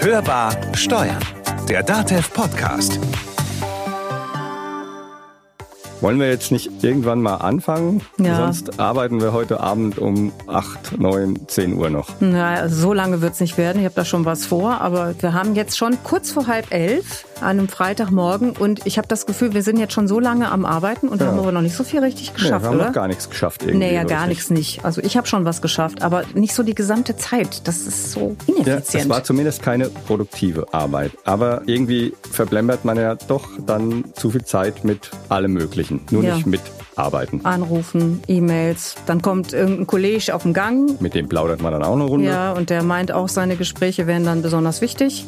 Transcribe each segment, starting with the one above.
Hörbar Steuern, der DATEV Podcast. Wollen wir jetzt nicht irgendwann mal anfangen? Ja. Sonst arbeiten wir heute Abend um 8, 9, 10 Uhr noch. Na, so lange wird's nicht werden. Ich habe da schon was vor. Aber wir haben jetzt schon kurz vor halb elf an einem Freitagmorgen und ich habe das Gefühl, wir sind jetzt schon so lange am Arbeiten und Ja. haben aber noch nicht so viel richtig Nee, geschafft, wir haben oder? noch gar nichts geschafft irgendwie. Nee, ja, so gar nichts nicht. Also ich habe schon was geschafft, aber nicht so die gesamte Zeit. Das ist so Ja, ineffizient. es war zumindest keine produktive Arbeit. Aber irgendwie verblempert man ja doch dann zu viel Zeit mit allem Möglichen. Nur Ja. nicht mit Arbeiten. Anrufen, E-Mails, dann kommt irgendein Kollege auf den Gang. Mit dem plaudert man dann auch eine Runde. Ja, und der meint auch, seine Gespräche wären dann besonders wichtig.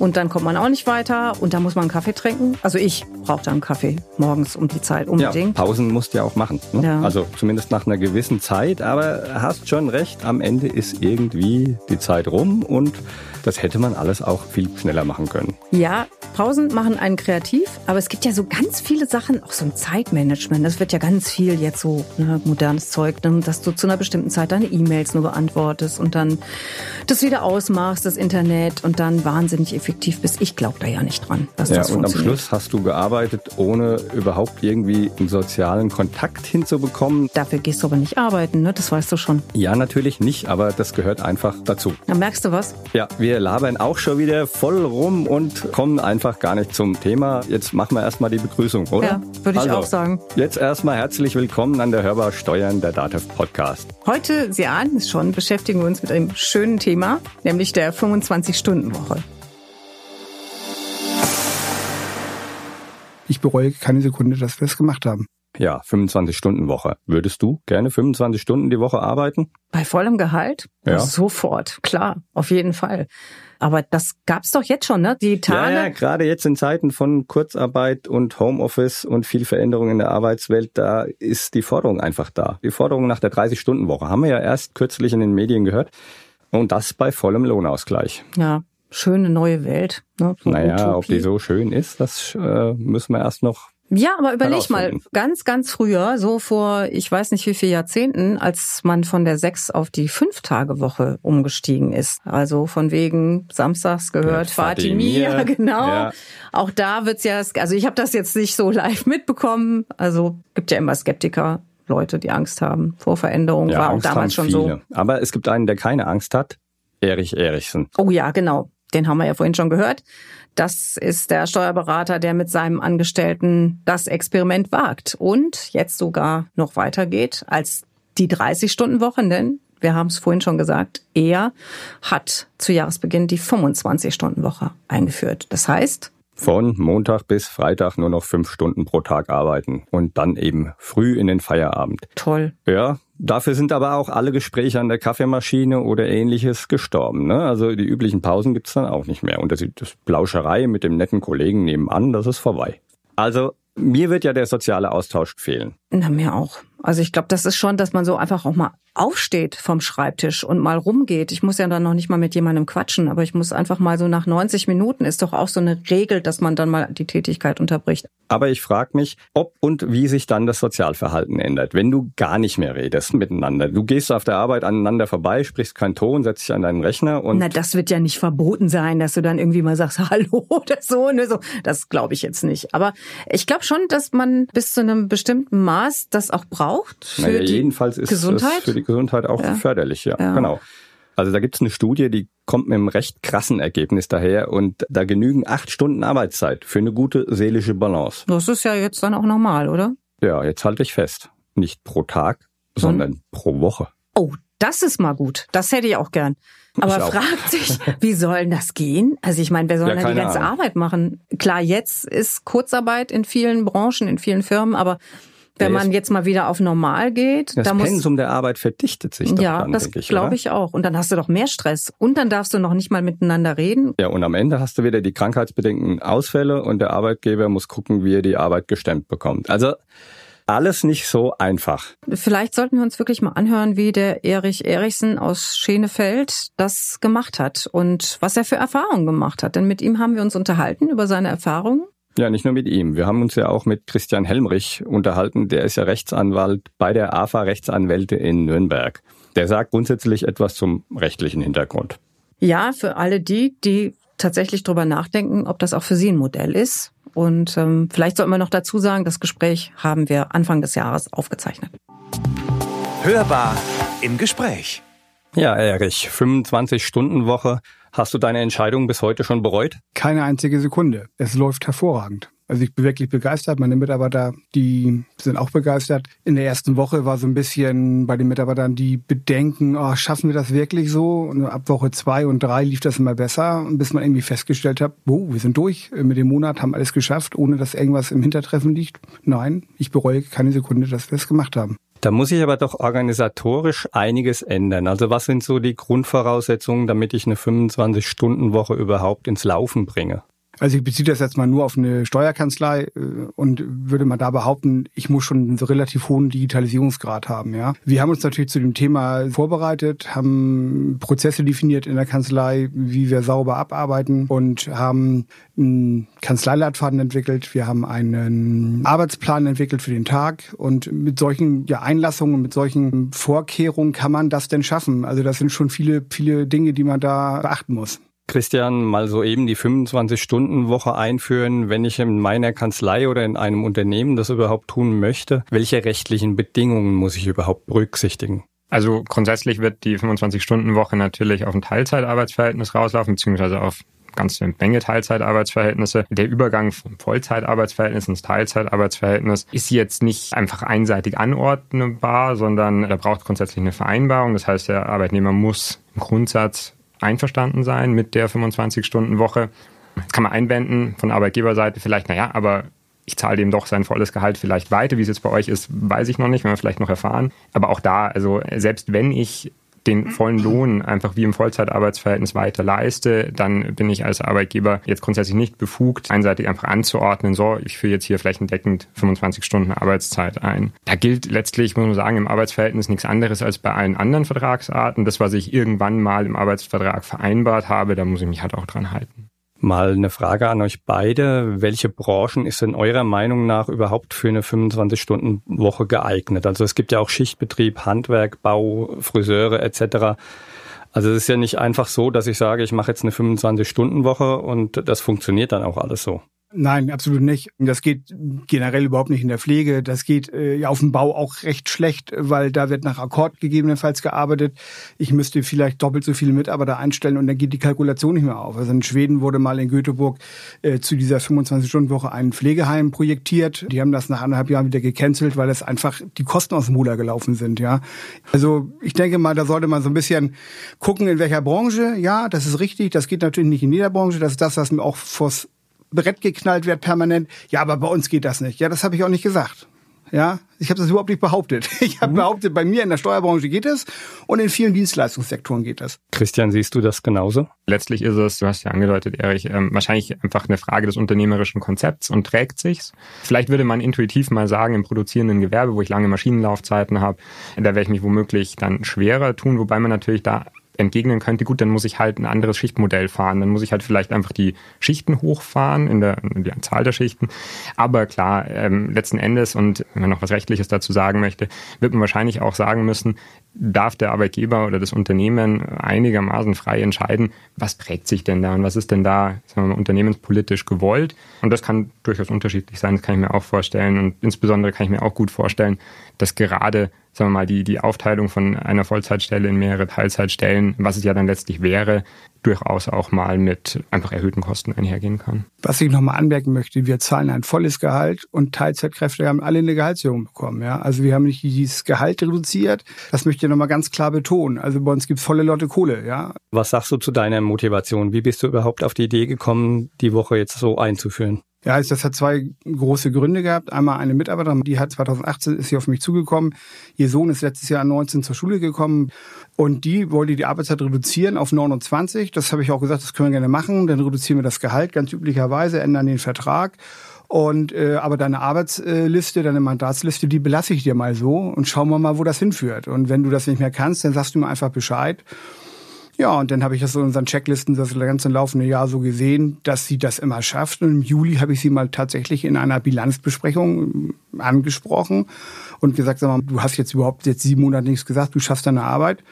Und dann kommt man auch nicht weiter und dann muss man einen Kaffee trinken. Also ich brauche dann einen Kaffee morgens um die Zeit Ja, unbedingt. Pausen musst du ja auch machen. Ne? Ja. Also zumindest nach einer gewissen Zeit. Aber hast schon recht, am Ende ist irgendwie die Zeit rum und das hätte man alles auch viel schneller machen können. Ja, Pausen machen einen kreativ, aber es gibt ja so ganz viele Sachen, auch so ein Zeitmanagement. Das wird ja ganz viel jetzt so ne, modernes Zeug, ne, dass du zu einer bestimmten Zeit deine E-Mails nur beantwortest und dann das wieder ausmachst, das Internet und dann wahnsinnig effektiv bist. Ich glaube da ja nicht dran, dass Ja, das und am funktioniert. Schluss hast du gearbeitet, ohne überhaupt irgendwie einen sozialen Kontakt hinzubekommen. Dafür gehst du aber nicht arbeiten, ne? das weißt du schon. Ja, natürlich nicht, aber das gehört einfach dazu. Dann merkst du was? Ja, wir labern auch schon wieder voll rum und kommen einfach gar nicht zum Thema. Jetzt machen wir erstmal die Begrüßung, oder? Ja, würde ich also, auch sagen. Jetzt erstmal herzlich willkommen an der Hörbar Steuern der DATEV Podcast. Heute, Sie ahnen es schon, beschäftigen wir uns mit einem schönen Thema, nämlich der 25-Stunden-Woche. Ich bereue keine Sekunde, dass wir es gemacht haben. Ja, 25-Stunden-Woche. Würdest du gerne 25 Stunden die Woche arbeiten? Bei vollem Gehalt? Ja. Sofort, klar, auf jeden Fall. Aber das gab's doch jetzt schon, ne? Die Tage. Ja, ja, gerade jetzt in Zeiten von Kurzarbeit und Homeoffice und viel Veränderung in der Arbeitswelt, da ist die Forderung einfach da. Die Forderung nach der 30-Stunden-Woche haben wir ja erst kürzlich in den Medien gehört. Und das bei vollem Lohnausgleich. Ja, schöne neue Welt. Ne? So Naja, ob Utopie. die so schön ist, das äh, müssen wir erst noch. Ja, aber überleg mal, ganz, ganz früher, so vor, ich weiß nicht wie viel Jahrzehnten, als man von der sechs auf die fünf Tage Woche umgestiegen ist. Also von wegen Samstags gehört Ja, Fatimia, genau. ja. Auch da wird's ja, also ich habe das jetzt nicht so live mitbekommen. Also gibt ja immer Skeptiker, Leute, die Angst haben vor Veränderung. War auch Angst haben damals schon so. viele. Aber es gibt einen, der keine Angst hat. Erich Erichsen. Oh ja, genau. Den haben wir ja vorhin schon gehört. Das ist der Steuerberater, der mit seinem Angestellten das Experiment wagt und jetzt sogar noch weitergeht als die 30-Stunden-Woche, denn wir haben es vorhin schon gesagt, er hat zu Jahresbeginn die 25-Stunden-Woche eingeführt. Das heißt, Von Montag bis Freitag nur noch fünf Stunden pro Tag arbeiten. Und dann eben früh in den Feierabend. toll. Ja, dafür sind aber auch alle Gespräche an der Kaffeemaschine oder ähnliches gestorben. Ne? Also die üblichen Pausen gibt's dann auch nicht mehr. Und das, das Plauscherei mit dem netten Kollegen nebenan, das ist vorbei. Also mir wird ja der soziale Austausch fehlen. Na, mir auch. Also ich glaube, das ist schon, dass man so einfach auch mal aufsteht vom Schreibtisch und mal rumgeht. Ich muss ja dann noch nicht mal mit jemandem quatschen, aber ich muss einfach mal so nach 90 Minuten ist doch auch so eine Regel, dass man dann mal die Tätigkeit unterbricht. Aber ich frage mich, ob und wie sich dann das Sozialverhalten ändert, wenn du gar nicht mehr redest miteinander. Du gehst auf der Arbeit aneinander vorbei, sprichst keinen Ton, setzt dich an deinen Rechner und Na, das wird ja nicht verboten sein, dass du dann irgendwie mal sagst, hallo oder so, ne, so. Das glaube ich jetzt nicht. Aber ich glaube schon, dass man bis zu einem bestimmten Maß das auch braucht für naja, die jedenfalls ist Gesundheit. Es die Gesundheit auch Ja. förderlich, ja, Ja. genau. Also da gibt's eine Studie, die kommt mit einem recht krassen Ergebnis daher und da genügen acht Stunden Arbeitszeit für eine gute seelische Balance. das ist ja jetzt dann auch normal, oder? Ja, jetzt halte ich fest. Nicht pro Tag, sondern pro Woche. Oh, das ist mal gut. Das hätte ich auch gern. Aber auch. fragt sich, wie soll das gehen? Also ich meine, wer soll Ja, denn die ganze Ahnung. Arbeit machen? Klar, jetzt ist Kurzarbeit in vielen Branchen, in vielen Firmen, aber wenn man jetzt- mal wieder auf normal geht, Das da muss Pensum der Arbeit verdichtet sich doch ja, dann, das glaube ich auch. Und dann hast du doch mehr Stress. Und dann darfst du noch nicht mal miteinander reden. Ja, und am Ende hast du wieder die krankheitsbedingten Ausfälle und der Arbeitgeber muss gucken, wie er die Arbeit gestemmt bekommt. Also alles nicht so einfach. Vielleicht sollten wir uns wirklich mal anhören, wie der Erich Erichsen aus Schenefeld das gemacht hat und was er für Erfahrungen gemacht hat. Denn mit ihm haben wir uns unterhalten über seine Erfahrungen. Ja, nicht nur mit ihm. Wir haben uns ja auch mit Christian Helmrich unterhalten. Der ist ja Rechtsanwalt bei der AFA Rechtsanwälte in Nürnberg. Der sagt grundsätzlich etwas zum rechtlichen Hintergrund. Ja, für alle die, die tatsächlich drüber nachdenken, ob das auch für sie ein Modell ist. Und ähm, vielleicht sollten wir noch dazu sagen, das Gespräch haben wir Anfang des Jahres aufgezeichnet. Hörbar im Gespräch. Ja, Erich, 25-Stunden-Woche. Hast du deine Entscheidung bis heute schon bereut? Keine einzige Sekunde. Es läuft hervorragend. Also ich bin wirklich begeistert. Meine Mitarbeiter, die sind auch begeistert. In der ersten Woche war so ein bisschen bei den Mitarbeitern die Bedenken, oh, schaffen wir das wirklich so? Und ab Woche zwei und drei lief das immer besser, bis man irgendwie festgestellt hat, oh, wir sind durch mit dem Monat, haben alles geschafft, ohne dass irgendwas im Hintertreffen liegt. Nein, ich bereue keine Sekunde, dass wir es gemacht haben. Da muss ich aber doch organisatorisch einiges ändern. Also was sind so die Grundvoraussetzungen, damit ich eine 25-Stunden-Woche überhaupt ins Laufen bringe? Also ich beziehe das jetzt mal nur auf eine Steuerkanzlei äh, und würde mal da behaupten, ich muss schon einen relativ hohen Digitalisierungsgrad haben. Ja, wir haben uns natürlich zu dem Thema vorbereitet, haben Prozesse definiert in der Kanzlei, wie wir sauber abarbeiten und haben einen Kanzleileitfaden entwickelt. Wir haben einen Arbeitsplan entwickelt für den Tag und mit solchen ja, Einlassungen, mit solchen Vorkehrungen kann man das denn schaffen. Also das sind schon viele, viele Dinge, die man da beachten muss. Christian, mal so eben die 25-Stunden-Woche einführen, wenn ich in meiner Kanzlei oder in einem Unternehmen das überhaupt tun möchte. Welche rechtlichen Bedingungen muss ich überhaupt berücksichtigen? Also grundsätzlich wird die 25-Stunden-Woche natürlich auf ein Teilzeitarbeitsverhältnis rauslaufen, beziehungsweise auf ganze Menge Teilzeitarbeitsverhältnisse. Der Übergang vom Vollzeitarbeitsverhältnis ins Teilzeitarbeitsverhältnis ist jetzt nicht einfach einseitig anordnbar, sondern da braucht grundsätzlich eine Vereinbarung. Das heißt, der Arbeitnehmer muss im Grundsatz einverstanden sein mit der 25-Stunden-Woche. Jetzt kann man einwenden von Arbeitgeberseite vielleicht, naja, aber ich zahle dem doch sein volles Gehalt vielleicht weiter. Wie es jetzt bei euch ist, weiß ich noch nicht, wenn wir vielleicht noch erfahren. Aber auch da, also selbst wenn ich den vollen Lohn einfach wie im Vollzeitarbeitsverhältnis weiter leiste, dann bin ich als Arbeitgeber jetzt grundsätzlich nicht befugt, einseitig einfach anzuordnen, so, ich führe jetzt hier flächendeckend 25 Stunden Arbeitszeit ein. Da gilt letztlich, muss man sagen, im Arbeitsverhältnis nichts anderes als bei allen anderen Vertragsarten. Das, was ich irgendwann mal im Arbeitsvertrag vereinbart habe, da muss ich mich halt auch dran halten. Mal eine Frage an euch beide. Welche Branchen ist in eurer Meinung nach überhaupt für eine 25-Stunden-Woche geeignet? Also es gibt ja auch Schichtbetrieb, Handwerk, Bau, Friseure etc. Also es ist ja nicht einfach so, dass ich sage, ich mache jetzt eine 25-Stunden-Woche und das funktioniert dann auch alles so. Nein, absolut nicht. Das geht generell überhaupt nicht in der Pflege. Das geht äh, auf dem Bau auch recht schlecht, weil da wird nach Akkord gegebenenfalls gearbeitet. Ich müsste vielleicht doppelt so viele Mitarbeiter einstellen und dann geht die Kalkulation nicht mehr auf. Also in Schweden wurde mal in Göteborg äh, zu dieser 25-Stunden-Woche ein Pflegeheim projektiert. Die haben das nach anderthalb Jahren wieder gecancelt, weil es einfach die Kosten aus dem Ruder gelaufen sind. Ja, Also ich denke mal, da sollte man so ein bisschen gucken, in welcher Branche. Ja, das ist richtig. Das geht natürlich nicht in jeder Branche. Das ist das, was mir auch vors Brett geknallt wird permanent. Ja, aber bei uns geht das nicht. Ja, das habe ich auch nicht gesagt. Ja, ich habe das überhaupt nicht behauptet. Ich habe mhm. behauptet, bei mir in der Steuerbranche geht es und in vielen Dienstleistungssektoren geht es. Christian, siehst du das genauso? Letztlich ist es, du hast ja angedeutet, Erich, ähm, wahrscheinlich einfach eine Frage des unternehmerischen Konzepts und trägt sich's. Vielleicht würde man intuitiv mal sagen, im produzierenden Gewerbe, wo ich lange Maschinenlaufzeiten habe, da werde ich mich womöglich dann schwerer tun, wobei man natürlich da entgegnen könnte, gut, dann muss ich halt ein anderes Schichtmodell fahren. Dann muss ich halt vielleicht einfach die Schichten hochfahren, in der, in der Zahl der Schichten. Aber klar, ähm, letzten Endes, und wenn man noch was Rechtliches dazu sagen möchte, wird man wahrscheinlich auch sagen müssen, darf der Arbeitgeber oder das Unternehmen einigermaßen frei entscheiden, was prägt sich denn da und was ist denn da mal, unternehmenspolitisch gewollt. Und das kann durchaus unterschiedlich sein, das kann ich mir auch vorstellen. Und insbesondere kann ich mir auch gut vorstellen, dass gerade sagen wir mal, die, die Aufteilung von einer Vollzeitstelle in mehrere Teilzeitstellen, was es ja dann letztlich wäre, durchaus auch mal mit einfach erhöhten Kosten einhergehen kann. Was ich nochmal anmerken möchte, wir zahlen ein volles Gehalt und Teilzeitkräfte haben alle eine Gehaltserhöhung bekommen. Ja? Also wir haben nicht dieses Gehalt reduziert, das möchte ich nochmal ganz klar betonen. Also bei uns gibt es volle Lotte Kohle. Ja? Was sagst du zu deiner Motivation? Wie bist du überhaupt auf die Idee gekommen, die Woche jetzt so einzuführen? Ja, also das hat zwei große Gründe gehabt. Einmal eine Mitarbeiterin, die hat 2018 ist sie auf mich zugekommen. Ihr Sohn ist letztes Jahr 19 zur Schule gekommen und die wollte die Arbeitszeit reduzieren auf 29. Das habe ich auch gesagt, das können wir gerne machen. Dann reduzieren wir das Gehalt ganz üblicherweise, ändern den Vertrag. Und äh, aber deine Arbeitsliste, deine Mandatsliste, die belasse ich dir mal so und schauen wir mal, wo das hinführt. Und wenn du das nicht mehr kannst, dann sagst du mir einfach Bescheid. Ja, und dann habe ich das in unseren Checklisten das ganze laufende Jahr so gesehen, dass sie das immer schafft. Und im Juli habe ich sie mal tatsächlich in einer Bilanzbesprechung ähm, angesprochen und gesagt, sag mal, du hast jetzt überhaupt jetzt sieben Monate nichts gesagt, du schaffst deine Arbeit.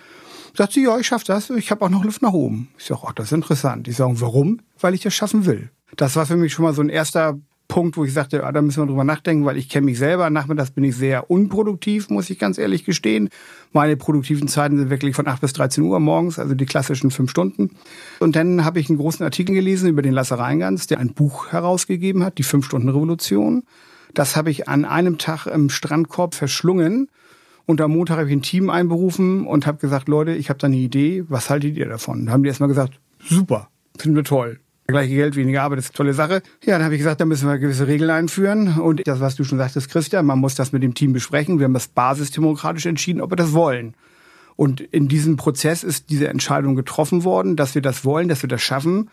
Sagt sie, ja, ich schaffe das, ich habe auch noch Luft nach oben. Ich sage, ach, das ist interessant. Ich sage, warum? Weil ich das schaffen will. Das war für mich schon mal so ein erster Punkt, wo ich sagte, ah, da müssen wir drüber nachdenken, weil ich kenne mich selber. Nachmittags bin ich sehr unproduktiv, muss ich ganz ehrlich gestehen. Meine produktiven Zeiten sind wirklich von 8 bis 13 Uhr morgens, also die klassischen fünf Stunden. Und dann habe ich einen großen Artikel gelesen über den Lasse Reingans, der ein Buch herausgegeben hat, die Fünf-Stunden-Revolution. Das habe ich an einem Tag im Strandkorb verschlungen. Und am Montag habe ich ein Team einberufen und habe gesagt, Leute, ich habe da eine Idee, was haltet ihr davon? Da haben die erstmal gesagt, super, finden wir toll gleiche Geld, weniger Arbeit, das ist eine tolle Sache. Ja, dann habe ich gesagt, da müssen wir gewisse Regeln einführen. Und das, was du schon sagtest, Christian, man muss das mit dem Team besprechen. Wir haben das basisdemokratisch entschieden, ob wir das wollen. Und in diesem Prozess ist diese Entscheidung getroffen worden, dass wir das wollen, dass wir das schaffen.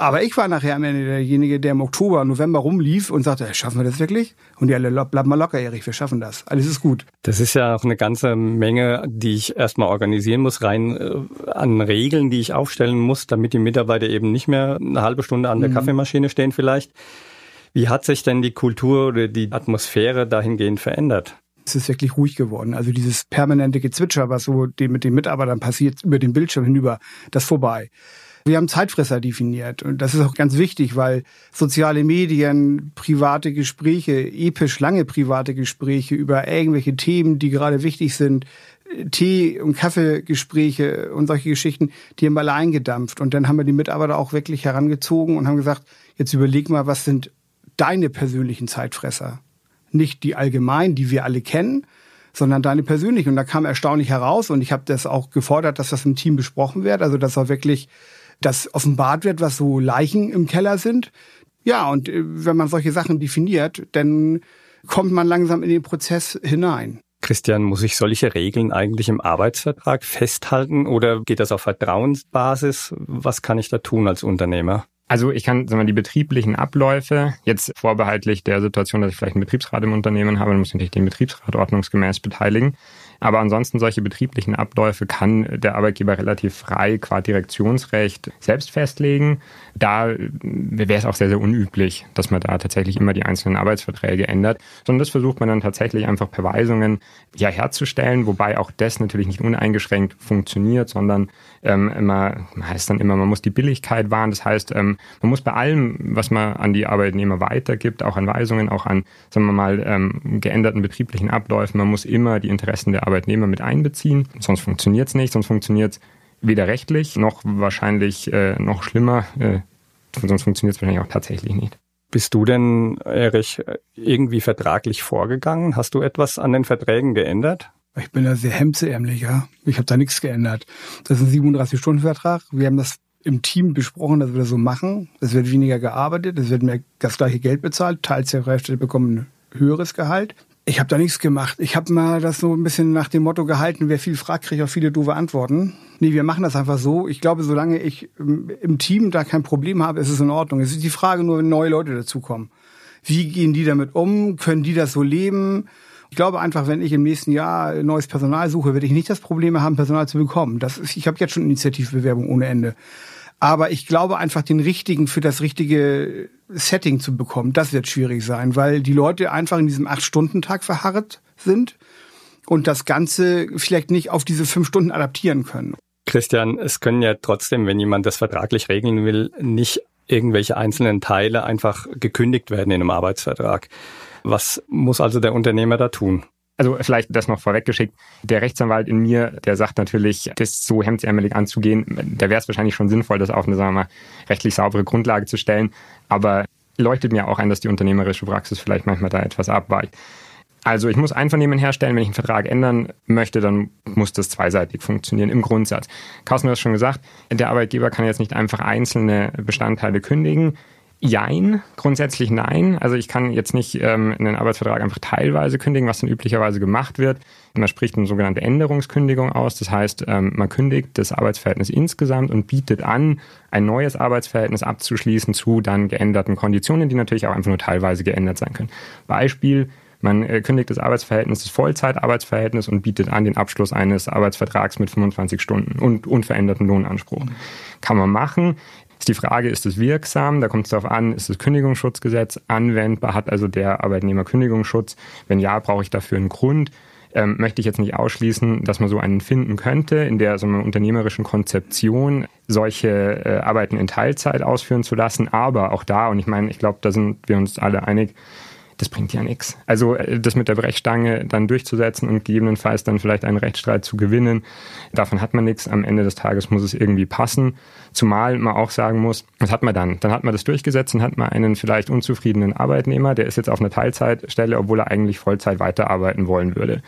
Aber ich war nachher am Ende derjenige, der im Oktober, November rumlief und sagte, schaffen wir das wirklich? Und die alle, bleib mal locker, Erich, wir schaffen das. Alles ist gut. Das ist ja auch eine ganze Menge, die ich erstmal organisieren muss, rein äh, an Regeln, die ich aufstellen muss, damit die Mitarbeiter eben nicht mehr eine halbe Stunde an der mhm. Kaffeemaschine stehen vielleicht. Wie hat sich denn die Kultur oder die Atmosphäre dahingehend verändert? Es ist wirklich ruhig geworden. Also dieses permanente Gezwitscher, was so mit den Mitarbeitern passiert, über den Bildschirm hinüber, das vorbei. Wir haben Zeitfresser definiert und das ist auch ganz wichtig, weil soziale Medien, private Gespräche, episch lange private Gespräche über irgendwelche Themen, die gerade wichtig sind, Tee- und Kaffeegespräche und solche Geschichten, die haben alle eingedampft. Und dann haben wir die Mitarbeiter auch wirklich herangezogen und haben gesagt, jetzt überleg mal, was sind deine persönlichen Zeitfresser? Nicht die allgemeinen, die wir alle kennen, sondern deine persönlichen. Und da kam erstaunlich heraus und ich habe das auch gefordert, dass das im Team besprochen wird, also dass auch wirklich das offenbart wird, was so Leichen im Keller sind. Ja, und äh, wenn man solche Sachen definiert, dann kommt man langsam in den Prozess hinein. Christian, muss ich solche Regeln eigentlich im Arbeitsvertrag festhalten oder geht das auf Vertrauensbasis? Was kann ich da tun als Unternehmer? Also ich kann sagen wir, die betrieblichen Abläufe, jetzt vorbehaltlich der Situation, dass ich vielleicht einen Betriebsrat im Unternehmen habe, dann muss ich natürlich den Betriebsrat ordnungsgemäß beteiligen. Aber ansonsten solche betrieblichen Abläufe kann der Arbeitgeber relativ frei qua Direktionsrecht selbst festlegen. Da wäre es auch sehr, sehr unüblich, dass man da tatsächlich immer die einzelnen Arbeitsverträge ändert, sondern das versucht man dann tatsächlich einfach per Weisungen ja herzustellen, wobei auch das natürlich nicht uneingeschränkt funktioniert, sondern ähm, immer heißt dann immer, man muss die Billigkeit wahren. Das heißt, ähm, man muss bei allem, was man an die Arbeitnehmer weitergibt, auch an Weisungen, auch an, sagen wir mal, ähm, geänderten betrieblichen Abläufen, man muss immer die Interessen der Arbeitnehmer mit einbeziehen. Sonst funktioniert es nicht, sonst funktioniert es weder rechtlich noch wahrscheinlich äh, noch schlimmer. Äh, sonst funktioniert es wahrscheinlich auch tatsächlich nicht. Bist du denn, Erich, irgendwie vertraglich vorgegangen? Hast du etwas an den Verträgen geändert? Ich bin da sehr hemdsärmlich, ja. Ich habe da nichts geändert. Das ist ein 37-Stunden-Vertrag. Wir haben das im Team besprochen, dass wir das so machen. Es wird weniger gearbeitet, es wird mehr das gleiche Geld bezahlt. Teilzeitkräfte bekommen ein höheres Gehalt. Ich habe da nichts gemacht. Ich habe mal das so ein bisschen nach dem Motto gehalten, wer viel fragt, kriegt auch viele doofe Antworten. Nee, wir machen das einfach so. Ich glaube, solange ich im Team da kein Problem habe, ist es in Ordnung. Es ist die Frage nur, wenn neue Leute dazukommen. Wie gehen die damit um? Können die das so leben? Ich glaube einfach, wenn ich im nächsten Jahr neues Personal suche, werde ich nicht das Problem haben, Personal zu bekommen. Das ist, ich habe jetzt schon Initiativbewerbung ohne Ende. Aber ich glaube einfach, den richtigen für das richtige Setting zu bekommen, das wird schwierig sein, weil die Leute einfach in diesem Acht-Stunden-Tag verharrt sind und das Ganze vielleicht nicht auf diese fünf Stunden adaptieren können. Christian, es können ja trotzdem, wenn jemand das vertraglich regeln will, nicht irgendwelche einzelnen Teile einfach gekündigt werden in einem Arbeitsvertrag. Was muss also der Unternehmer da tun? Also vielleicht das noch vorweggeschickt. Der Rechtsanwalt in mir, der sagt natürlich, das so hemdsärmelig anzugehen, da wäre es wahrscheinlich schon sinnvoll, das auf eine, sagen wir mal, rechtlich saubere Grundlage zu stellen. Aber leuchtet mir auch ein, dass die unternehmerische Praxis vielleicht manchmal da etwas abweicht. Also ich muss Einvernehmen herstellen, wenn ich einen Vertrag ändern möchte, dann muss das zweiseitig funktionieren im Grundsatz. Carsten, du hast schon gesagt, der Arbeitgeber kann jetzt nicht einfach einzelne Bestandteile kündigen. Jein, grundsätzlich nein. Also ich kann jetzt nicht ähm, einen Arbeitsvertrag einfach teilweise kündigen, was dann üblicherweise gemacht wird. Man spricht eine sogenannte Änderungskündigung aus. Das heißt, ähm, man kündigt das Arbeitsverhältnis insgesamt und bietet an, ein neues Arbeitsverhältnis abzuschließen zu dann geänderten Konditionen, die natürlich auch einfach nur teilweise geändert sein können. Beispiel, Man äh, kündigt das Arbeitsverhältnis, das Vollzeitarbeitsverhältnis und bietet an den Abschluss eines Arbeitsvertrags mit 25 Stunden und unveränderten Lohnanspruch. Kann man machen. Ist die Frage, ist es wirksam? Da kommt es darauf an, ist das Kündigungsschutzgesetz anwendbar? Hat also der Arbeitnehmer Kündigungsschutz? Wenn ja, brauche ich dafür einen Grund? ähm, möchte ich jetzt nicht ausschließen, dass man so einen finden könnte, in der so einer unternehmerischen Konzeption solche äh, Arbeiten in Teilzeit ausführen zu lassen. Aber auch da, und ich meine, ich glaube, da sind wir uns alle einig, das bringt ja nichts. Also äh, das mit der Brechstange dann durchzusetzen und gegebenenfalls dann vielleicht einen Rechtsstreit zu gewinnen, davon hat man nichts. Am Ende des Tages muss es irgendwie passen. Zumal man auch sagen muss, was hat man dann? Dann hat man das durchgesetzt und hat man einen vielleicht unzufriedenen Arbeitnehmer, der ist jetzt auf einer Teilzeitstelle, obwohl er eigentlich Vollzeit weiterarbeiten wollen würde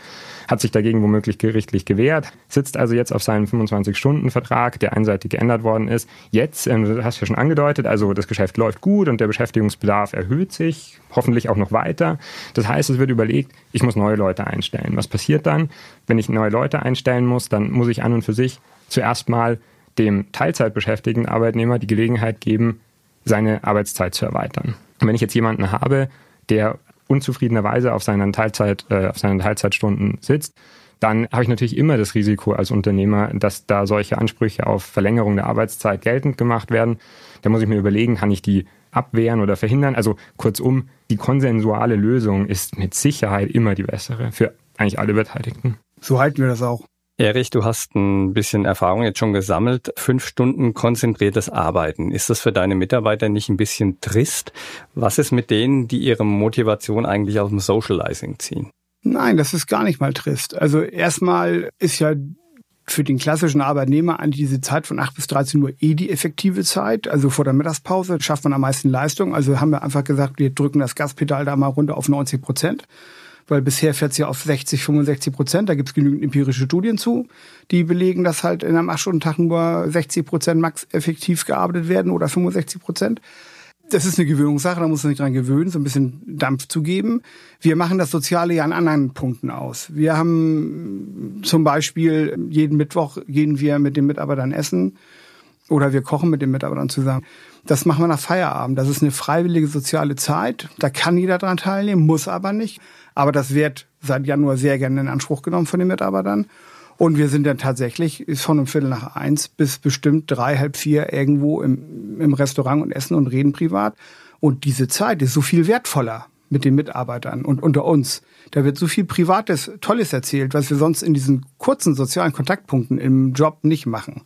hat sich dagegen womöglich gerichtlich gewehrt, sitzt also jetzt auf seinem 25-Stunden-Vertrag, der einseitig geändert worden ist. Jetzt, ähm, du hast ja schon angedeutet, also das Geschäft läuft gut und der Beschäftigungsbedarf erhöht sich, hoffentlich auch noch weiter. Das heißt, es wird überlegt, ich muss neue Leute einstellen. Was passiert dann? Wenn ich neue Leute einstellen muss, dann muss ich an und für sich zuerst mal dem Teilzeitbeschäftigten Arbeitnehmer die Gelegenheit geben, seine Arbeitszeit zu erweitern. Und wenn ich jetzt jemanden habe, der unzufriedenerweise auf seinen Teilzeit, äh, auf seinen Teilzeitstunden sitzt, dann habe ich natürlich immer das Risiko als Unternehmer, dass da solche Ansprüche auf Verlängerung der Arbeitszeit geltend gemacht werden. Da muss ich mir überlegen, kann ich die abwehren oder verhindern? Also kurzum, die konsensuale Lösung ist mit Sicherheit immer die bessere für eigentlich alle Beteiligten. So halten wir das auch. Erich, du hast ein bisschen Erfahrung jetzt schon gesammelt. Fünf Stunden konzentriertes Arbeiten. Ist das für deine Mitarbeiter nicht ein bisschen trist? Was ist mit denen, die ihre Motivation eigentlich aus dem Socializing ziehen? Nein, das ist gar nicht mal trist. Also erstmal ist ja für den klassischen Arbeitnehmer an diese Zeit von 8 bis 13 Uhr eh die effektive Zeit. Also vor der Mittagspause schafft man am meisten Leistung. Also haben wir einfach gesagt, wir drücken das Gaspedal da mal runter auf 90 Prozent weil bisher fährt es ja auf 60, 65 Prozent. Da gibt es genügend empirische Studien zu, die belegen, dass halt in einem 8-Stunden-Tag nur 60 Prozent max effektiv gearbeitet werden oder 65 Prozent. Das ist eine Gewöhnungssache, da muss man sich dran gewöhnen, so ein bisschen Dampf zu geben. Wir machen das Soziale ja an anderen Punkten aus. Wir haben zum Beispiel jeden Mittwoch gehen wir mit den Mitarbeitern essen oder wir kochen mit den Mitarbeitern zusammen. Das machen wir nach Feierabend. Das ist eine freiwillige soziale Zeit. Da kann jeder dran teilnehmen, muss aber nicht. Aber das wird seit Januar sehr gerne in Anspruch genommen von den Mitarbeitern. Und wir sind dann tatsächlich von um Viertel nach eins bis bestimmt drei, halb vier irgendwo im, im Restaurant und essen und reden privat. Und diese Zeit ist so viel wertvoller mit den Mitarbeitern und unter uns. Da wird so viel Privates, Tolles erzählt, was wir sonst in diesen kurzen sozialen Kontaktpunkten im Job nicht machen.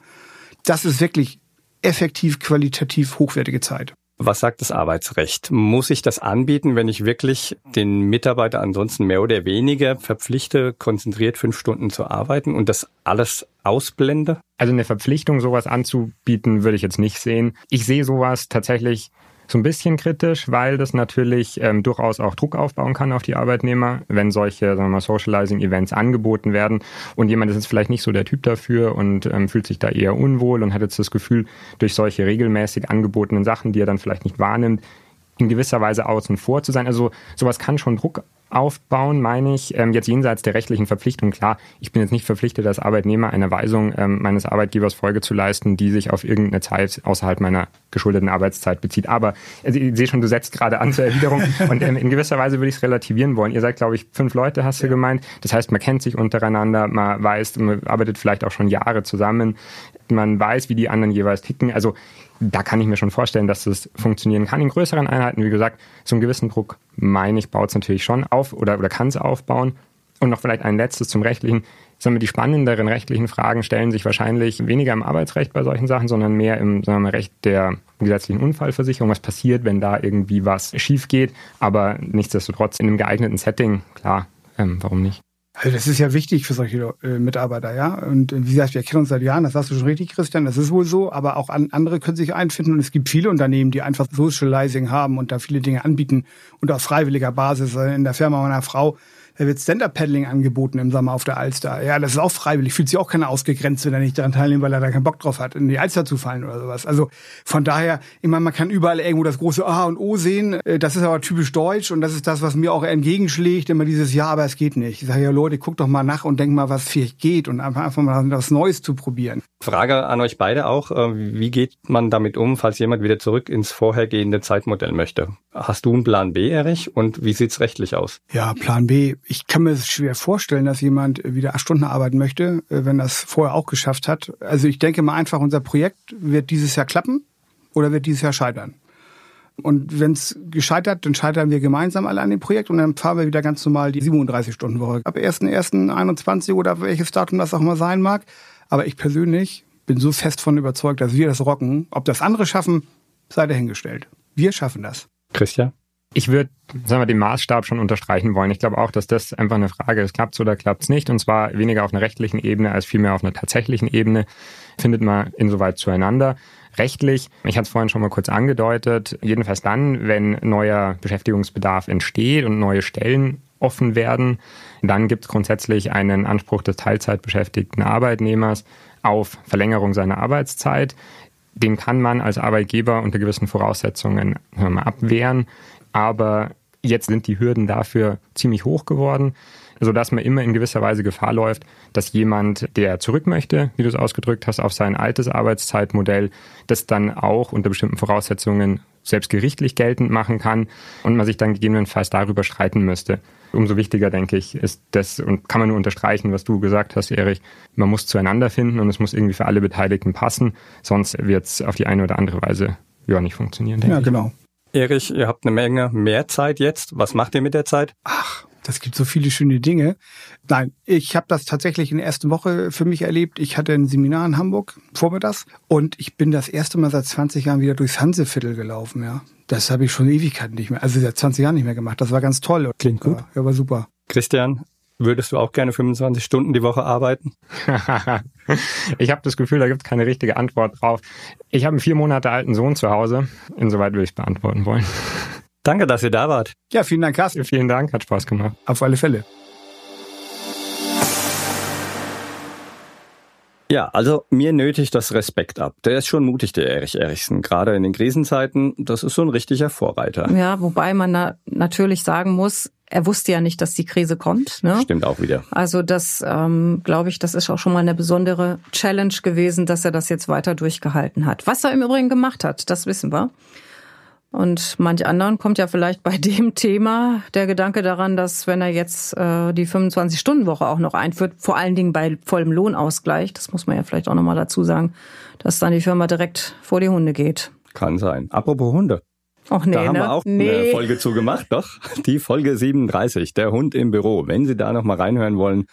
Das ist wirklich effektiv, qualitativ hochwertige Zeit. Was sagt das Arbeitsrecht? Muss ich das anbieten, wenn ich wirklich den Mitarbeiter ansonsten mehr oder weniger verpflichte, konzentriert fünf Stunden zu arbeiten und das alles ausblende? Also eine Verpflichtung, sowas anzubieten, würde ich jetzt nicht sehen. Ich sehe sowas tatsächlich so ein bisschen kritisch, weil das natürlich ähm, durchaus auch Druck aufbauen kann auf die Arbeitnehmer, wenn solche sagen wir mal, Socializing-Events angeboten werden und jemand ist jetzt vielleicht nicht so der Typ dafür und ähm, fühlt sich da eher unwohl und hat jetzt das Gefühl, durch solche regelmäßig angebotenen Sachen, die er dann vielleicht nicht wahrnimmt, in gewisser Weise außen vor zu sein. Also sowas kann schon Druck aufbauen, meine ich, ähm, jetzt jenseits der rechtlichen Verpflichtung. Klar, ich bin jetzt nicht verpflichtet, als Arbeitnehmer einer Weisung ähm, meines Arbeitgebers Folge zu leisten, die sich auf irgendeine Zeit außerhalb meiner geschuldeten Arbeitszeit bezieht. Aber also, ich sehe schon, du setzt gerade an zur Erwiderung und ähm, in gewisser Weise würde ich es relativieren wollen. Ihr seid, glaube ich, fünf Leute, hast du gemeint. Das heißt, man kennt sich untereinander, man weiß, man arbeitet vielleicht auch schon Jahre zusammen, man weiß, wie die anderen jeweils ticken. Also da kann ich mir schon vorstellen, dass das funktionieren kann. In größeren Einheiten, wie gesagt, einen gewissen Druck, meine ich, baut es natürlich schon auf oder, oder kann es aufbauen. Und noch vielleicht ein letztes zum rechtlichen. Sagen wir, die spannenderen rechtlichen Fragen stellen sich wahrscheinlich weniger im Arbeitsrecht bei solchen Sachen, sondern mehr im sagen wir, Recht der gesetzlichen Unfallversicherung. Was passiert, wenn da irgendwie was schief geht? Aber nichtsdestotrotz in einem geeigneten Setting, klar, ähm, warum nicht? Also das ist ja wichtig für solche äh, Mitarbeiter, ja. Und äh, wie gesagt, wir kennen uns seit Jahren, das sagst du schon richtig, Christian, das ist wohl so, aber auch an, andere können sich einfinden und es gibt viele Unternehmen, die einfach Socializing haben und da viele Dinge anbieten und auf freiwilliger Basis. Äh, in der Firma meiner Frau Da wird Stand-Up-Paddling angeboten im Sommer auf der Alster. Ja, das ist auch freiwillig. Fühlt sich auch keiner ausgegrenzt, wenn er nicht daran teilnimmt, weil er da keinen Bock drauf hat, in die Alster zu fallen oder sowas. Also von daher, ich meine, man kann überall irgendwo das große A und O sehen. Äh, das ist aber typisch deutsch und das ist das, was mir auch entgegenschlägt, immer dieses Ja, aber es geht nicht. Ich sage ja, Leute, guckt doch mal nach und denkt mal, was vielleicht geht und einfach, mal was Neues zu probieren. Frage an euch beide auch. Äh, wie geht man damit um, falls jemand wieder zurück ins vorhergehende Zeitmodell möchte? Hast du einen Plan B, Erich? Und wie sieht's rechtlich aus? Ja, Plan B. Ich kann mir schwer vorstellen, dass jemand wieder acht Stunden arbeiten möchte, äh, wenn das vorher auch geschafft hat. Also ich denke mal einfach, unser Projekt wird dieses Jahr klappen oder wird dieses Jahr scheitern. Und wenn es gescheitert, dann scheitern wir gemeinsam alle an dem Projekt und dann fahren wir wieder ganz normal die 37-Stunden-Woche. Ab 1.1.21 oder welches Datum das auch mal sein mag. Aber ich persönlich bin so fest von überzeugt, dass wir das rocken. Ob das andere schaffen, sei dahingestellt. Wir schaffen das. Christian? Ich würde, sagen wir, den Maßstab schon unterstreichen wollen. Ich glaube auch, dass das einfach eine Frage ist, klappt es oder klappt es nicht. Und zwar weniger auf einer rechtlichen Ebene als vielmehr auf einer tatsächlichen Ebene. Findet man insoweit zueinander. Rechtlich, ich hatte es vorhin schon mal kurz angedeutet, jedenfalls dann, wenn neuer Beschäftigungsbedarf entsteht und neue Stellen offen werden, dann gibt es grundsätzlich einen Anspruch des Teilzeitbeschäftigten Arbeitnehmers auf Verlängerung seiner Arbeitszeit. Den kann man als Arbeitgeber unter gewissen Voraussetzungen abwehren, aber jetzt sind die Hürden dafür ziemlich hoch geworden sodass man immer in gewisser Weise Gefahr läuft, dass jemand, der zurück möchte, wie du es ausgedrückt hast, auf sein altes Arbeitszeitmodell, das dann auch unter bestimmten Voraussetzungen selbst gerichtlich geltend machen kann und man sich dann gegebenenfalls darüber streiten müsste. Umso wichtiger, denke ich, ist das und kann man nur unterstreichen, was du gesagt hast, Erich. Man muss zueinander finden und es muss irgendwie für alle Beteiligten passen, sonst wird es auf die eine oder andere Weise ja nicht funktionieren. Denke ja, genau. Erich, ihr habt eine Menge mehr Zeit jetzt. Was macht ihr mit der Zeit? Ach, das gibt so viele schöne Dinge. Nein, ich habe das tatsächlich in der ersten Woche für mich erlebt. Ich hatte ein Seminar in Hamburg vormittags und ich bin das erste Mal seit 20 Jahren wieder durchs Hanseviertel gelaufen, ja. Das habe ich schon Ewigkeiten nicht mehr, also seit 20 Jahren nicht mehr gemacht. Das war ganz toll. Klingt gut. Ja, war super. Christian, würdest du auch gerne 25 Stunden die Woche arbeiten? ich habe das Gefühl, da gibt es keine richtige Antwort drauf. Ich habe einen vier Monate alten Sohn zu Hause. Insoweit würde ich es beantworten wollen. Danke, dass ihr da wart. Ja, vielen Dank, Carsten. Vielen Dank, hat Spaß gemacht. Auf alle Fälle. Ja, also mir nötigt das Respekt ab. Der ist schon mutig, der Erich Erichsen. Gerade in den Krisenzeiten, das ist so ein richtiger Vorreiter. Ja, wobei man da natürlich sagen muss, er wusste ja nicht, dass die Krise kommt. Ne? Stimmt auch wieder. Also das, ähm, glaube ich, das ist auch schon mal eine besondere Challenge gewesen, dass er das jetzt weiter durchgehalten hat. Was er im Übrigen gemacht hat, das wissen wir. Und manch anderen kommt ja vielleicht bei dem Thema der Gedanke daran, dass wenn er jetzt äh, die 25-Stunden-Woche auch noch einführt, vor allen Dingen bei vollem Lohnausgleich, das muss man ja vielleicht auch nochmal dazu sagen, dass dann die Firma direkt vor die Hunde geht. Kann sein. Apropos Hunde. Och nee, da haben ne? wir auch nee. eine Folge zu gemacht, doch. Die Folge 37, der Hund im Büro. Wenn Sie da nochmal reinhören wollen,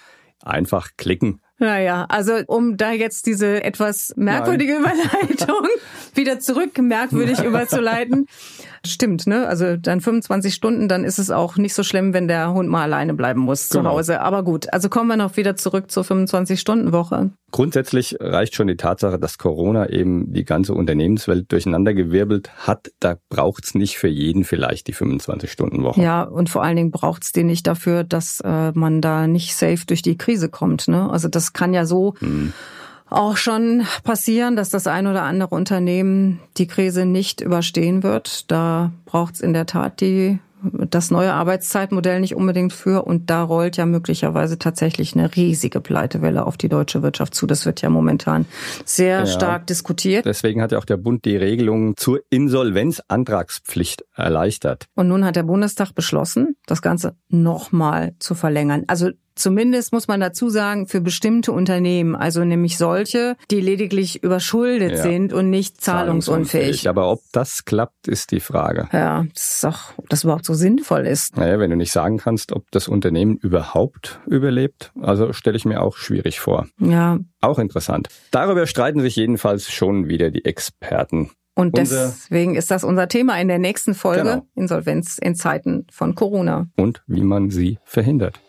einfach klicken naja, also um da jetzt diese etwas merkwürdige Nein. Überleitung wieder zurück merkwürdig überzuleiten. Stimmt, ne? Also dann 25 Stunden, dann ist es auch nicht so schlimm, wenn der Hund mal alleine bleiben muss genau. zu Hause. Aber gut, also kommen wir noch wieder zurück zur 25-Stunden-Woche. Grundsätzlich reicht schon die Tatsache, dass Corona eben die ganze Unternehmenswelt durcheinandergewirbelt hat. Da braucht's nicht für jeden vielleicht die 25-Stunden-Woche. Ja, und vor allen Dingen braucht's die nicht dafür, dass äh, man da nicht safe durch die Krise kommt. Ne? Also das kann ja so. Hm auch schon passieren, dass das ein oder andere Unternehmen die Krise nicht überstehen wird. Da braucht es in der Tat die das neue Arbeitszeitmodell nicht unbedingt für und da rollt ja möglicherweise tatsächlich eine riesige Pleitewelle auf die deutsche Wirtschaft zu. Das wird ja momentan sehr ja, stark diskutiert. Deswegen hat ja auch der Bund die Regelung zur Insolvenzantragspflicht erleichtert. Und nun hat der Bundestag beschlossen, das Ganze nochmal zu verlängern. Also Zumindest muss man dazu sagen, für bestimmte Unternehmen, also nämlich solche, die lediglich überschuldet ja. sind und nicht zahlungsunfähig. Aber ob das klappt, ist die Frage. Ja, das ist auch, ob das überhaupt so sinnvoll ist. Naja, wenn du nicht sagen kannst, ob das Unternehmen überhaupt überlebt, also stelle ich mir auch schwierig vor. Ja. Auch interessant. Darüber streiten sich jedenfalls schon wieder die Experten. Und deswegen ist das unser Thema in der nächsten Folge, genau. Insolvenz in Zeiten von Corona. Und wie man sie verhindert.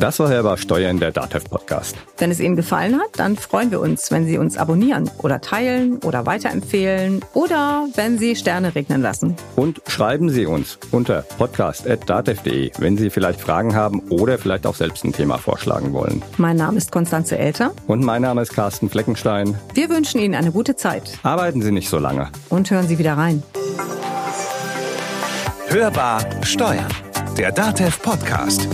Das war Hörbar Steuern, der DATEV Podcast. Wenn es Ihnen gefallen hat, dann freuen wir uns, wenn Sie uns abonnieren oder teilen oder weiterempfehlen oder wenn Sie Sterne regnen lassen. Und schreiben Sie uns unter podcast.datev.de, wenn Sie vielleicht Fragen haben oder vielleicht auch selbst ein Thema vorschlagen wollen. Mein Name ist Konstanze Elter. Und mein Name ist Carsten Fleckenstein. Wir wünschen Ihnen eine gute Zeit. Arbeiten Sie nicht so lange. Und hören Sie wieder rein. Hörbar Steuern, der DATEV Podcast.